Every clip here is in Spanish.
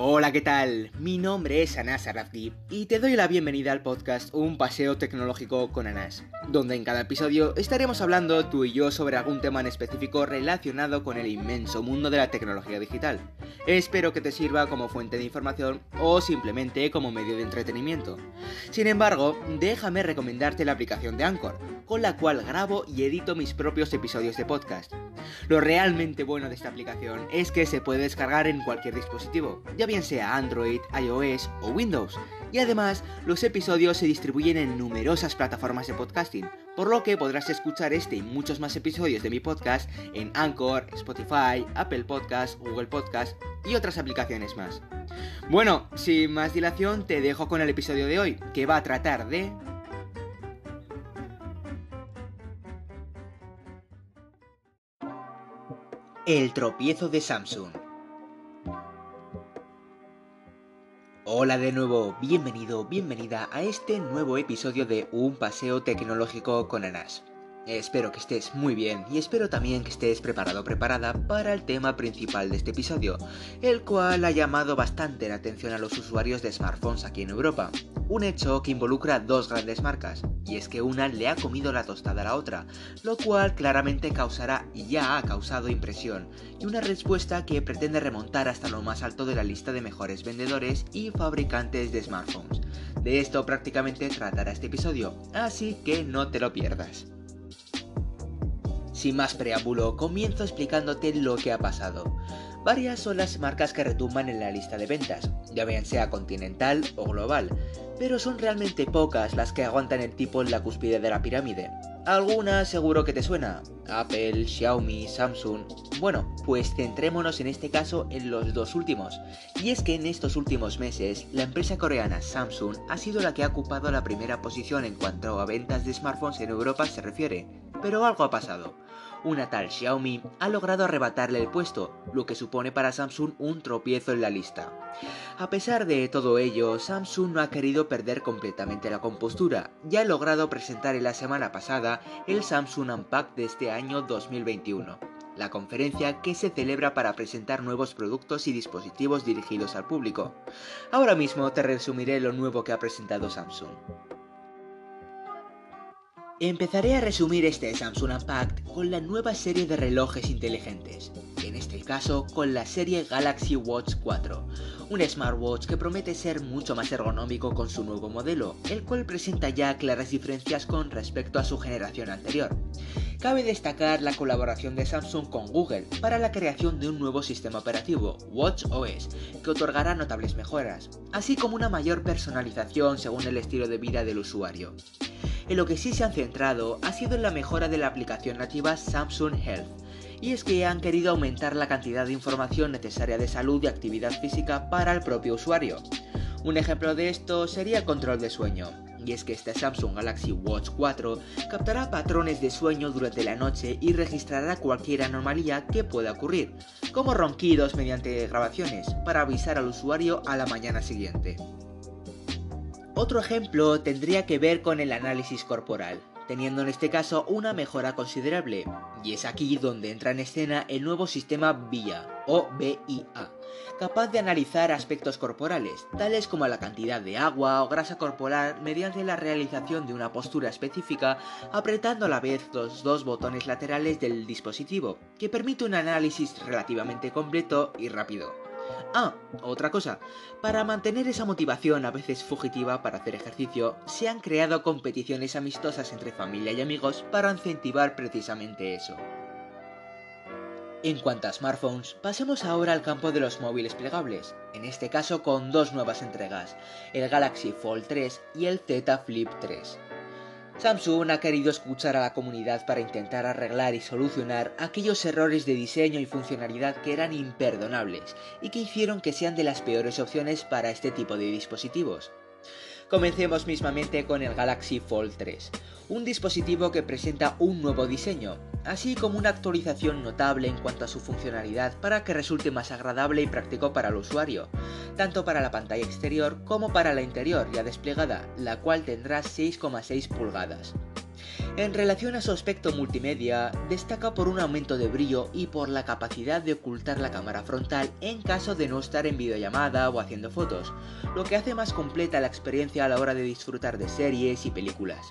Hola, ¿qué tal? Mi nombre es Anas Arrafdi y te doy la bienvenida al podcast Un Paseo Tecnológico con Anas, donde en cada episodio estaremos hablando tú y yo sobre algún tema en específico relacionado con el inmenso mundo de la tecnología digital. Espero que te sirva como fuente de información o simplemente como medio de entretenimiento. Sin embargo, déjame recomendarte la aplicación de Anchor, con la cual grabo y edito mis propios episodios de podcast. Lo realmente bueno de esta aplicación es que se puede descargar en cualquier dispositivo, ya bien sea Android, iOS o Windows, y además los episodios se distribuyen en numerosas plataformas de podcasting, por lo que podrás escuchar este y muchos más episodios de mi podcast en Anchor, Spotify, Apple Podcast, Google Podcast y otras aplicaciones más. Bueno, sin más dilación te dejo con el episodio de hoy, que va a tratar de El tropiezo de Samsung. Hola de nuevo, bienvenido, bienvenida a este nuevo episodio de Un paseo tecnológico con Anas. Espero que estés muy bien y espero también que estés preparado preparada para el tema principal de este episodio, el cual ha llamado bastante la atención a los usuarios de smartphones aquí en Europa. Un hecho que involucra dos grandes marcas, y es que una le ha comido la tostada a la otra, lo cual claramente causará y ya ha causado impresión, y una respuesta que pretende remontar hasta lo más alto de la lista de mejores vendedores y fabricantes de smartphones. De esto prácticamente tratará este episodio, así que no te lo pierdas. Sin más preámbulo, comienzo explicándote lo que ha pasado. Varias son las marcas que retumban en la lista de ventas, ya bien sea continental o global, pero son realmente pocas las que aguantan el tipo en la cúspide de la pirámide. Algunas seguro que te suena, Apple, Xiaomi, Samsung. Bueno, pues centrémonos en este caso en los dos últimos. Y es que en estos últimos meses, la empresa coreana Samsung ha sido la que ha ocupado la primera posición en cuanto a ventas de smartphones en Europa se refiere. Pero algo ha pasado una tal Xiaomi ha logrado arrebatarle el puesto, lo que supone para Samsung un tropiezo en la lista. A pesar de todo ello, Samsung no ha querido perder completamente la compostura y ha logrado presentar en la semana pasada el Samsung Unpacked de este año 2021 la conferencia que se celebra para presentar nuevos productos y dispositivos dirigidos al público. Ahora mismo te resumiré lo nuevo que ha presentado Samsung. Empezaré a resumir este Samsung Unpacked con la nueva serie de relojes inteligentes, en este caso con la serie Galaxy Watch 4, un smartwatch que promete ser mucho más ergonómico con su nuevo modelo, el cual presenta ya claras diferencias con respecto a su generación anterior. Cabe destacar la colaboración de Samsung con Google para la creación de un nuevo sistema operativo, WatchOS, que otorgará notables mejoras, así como una mayor personalización según el estilo de vida del usuario. En lo que sí se han centrado ha sido en la mejora de la aplicación nativa Samsung Health, y es que han querido aumentar la cantidad de información necesaria de salud y actividad física para el propio usuario. Un ejemplo de esto sería el control de sueño, y es que este Samsung Galaxy Watch 4 captará patrones de sueño durante la noche y registrará cualquier anomalía que pueda ocurrir, como ronquidos mediante grabaciones, para avisar al usuario a la mañana siguiente. Otro ejemplo tendría que ver con el análisis corporal, teniendo en este caso una mejora considerable, y es aquí donde entra en escena el nuevo sistema VIA o BIA, capaz de analizar aspectos corporales, tales como la cantidad de agua o grasa corporal mediante la realización de una postura específica, apretando a la vez los dos botones laterales del dispositivo, que permite un análisis relativamente completo y rápido. Ah, otra cosa. Para mantener esa motivación a veces fugitiva para hacer ejercicio, se han creado competiciones amistosas entre familia y amigos para incentivar precisamente eso. En cuanto a smartphones, pasemos ahora al campo de los móviles plegables, en este caso con dos nuevas entregas, el Galaxy Fold 3 y el Z Flip 3. Samsung ha querido escuchar a la comunidad para intentar arreglar y solucionar aquellos errores de diseño y funcionalidad que eran imperdonables y que hicieron que sean de las peores opciones para este tipo de dispositivos. Comencemos mismamente con el Galaxy Fold 3, un dispositivo que presenta un nuevo diseño, así como una actualización notable en cuanto a su funcionalidad para que resulte más agradable y práctico para el usuario, tanto para la pantalla exterior como para la interior ya desplegada, la cual tendrá 6,6 pulgadas. En relación a su aspecto multimedia, destaca por un aumento de brillo y por la capacidad de ocultar la cámara frontal en caso de no estar en videollamada o haciendo fotos, lo que hace más completa la experiencia a la hora de disfrutar de series y películas.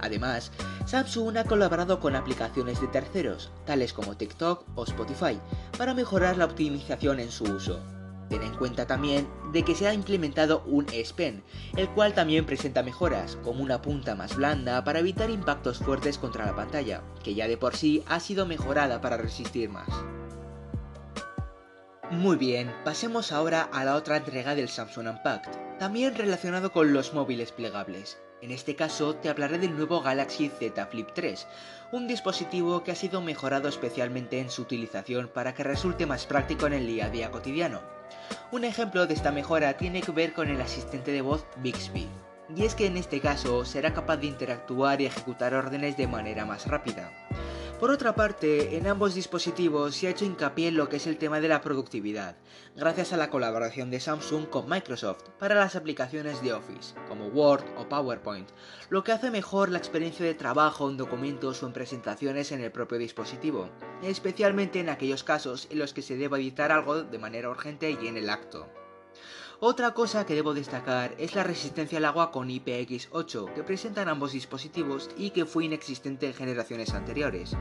Además, Samsung ha colaborado con aplicaciones de terceros, tales como TikTok o Spotify, para mejorar la optimización en su uso. Ten en cuenta también de que se ha implementado un S Pen, el cual también presenta mejoras, como una punta más blanda para evitar impactos fuertes contra la pantalla, que ya de por sí ha sido mejorada para resistir más. Muy bien, pasemos ahora a la otra entrega del Samsung Unpacked, también relacionado con los móviles plegables. En este caso te hablaré del nuevo Galaxy Z Flip 3, un dispositivo que ha sido mejorado especialmente en su utilización para que resulte más práctico en el día a día cotidiano. Un ejemplo de esta mejora tiene que ver con el asistente de voz Bixby, y es que en este caso será capaz de interactuar y ejecutar órdenes de manera más rápida. Por otra parte, en ambos dispositivos se ha hecho hincapié en lo que es el tema de la productividad, gracias a la colaboración de Samsung con Microsoft para las aplicaciones de Office, como Word o PowerPoint, lo que hace mejor la experiencia de trabajo en documentos o en presentaciones en el propio dispositivo, especialmente en aquellos casos en los que se deba editar algo de manera urgente y en el acto. Otra cosa que debo destacar es la resistencia al agua con IPX8 que presentan ambos dispositivos y que fue inexistente en generaciones anteriores.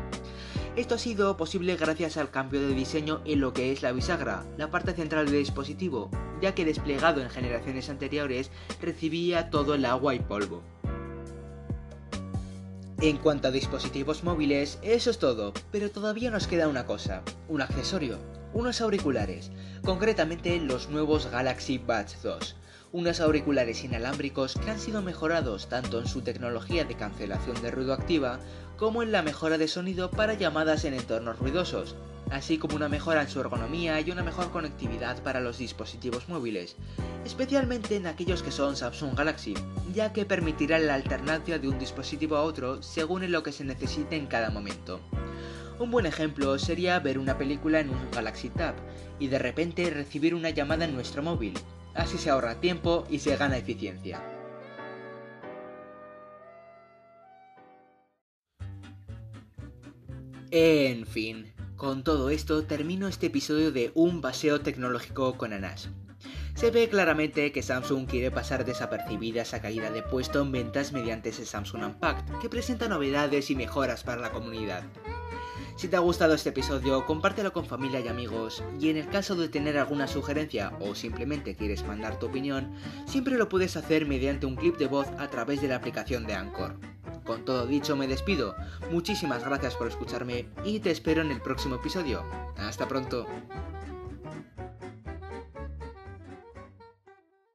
Esto ha sido posible gracias al cambio de diseño en lo que es la bisagra, la parte central del dispositivo, ya que desplegado en generaciones anteriores recibía todo el agua y polvo. En cuanto a dispositivos móviles, eso es todo, pero todavía nos queda una cosa, un accesorio, unos auriculares, concretamente los nuevos Galaxy Buds 2, unos auriculares inalámbricos que han sido mejorados tanto en su tecnología de cancelación de ruido activa como en la mejora de sonido para llamadas en entornos ruidosos, así como una mejora en su ergonomía y una mejor conectividad para los dispositivos móviles, especialmente en aquellos que son Samsung Galaxy, ya que permitirán la alternancia de un dispositivo a otro según en lo que se necesite en cada momento. Un buen ejemplo sería ver una película en un Galaxy Tab y de repente recibir una llamada en nuestro móvil. Así se ahorra tiempo y se gana eficiencia. En fin, con todo esto termino este episodio de Un paseo tecnológico con Anas. Se ve claramente que Samsung quiere pasar desapercibida esa caída de puesto en ventas mediante ese Samsung Unpacked, que presenta novedades y mejoras para la comunidad. Si te ha gustado este episodio, compártelo con familia y amigos, y en el caso de tener alguna sugerencia o simplemente quieres mandar tu opinión, siempre lo puedes hacer mediante un clip de voz a través de la aplicación de Anchor. Con todo dicho me despido, muchísimas gracias por escucharme y te espero en el próximo episodio. Hasta pronto.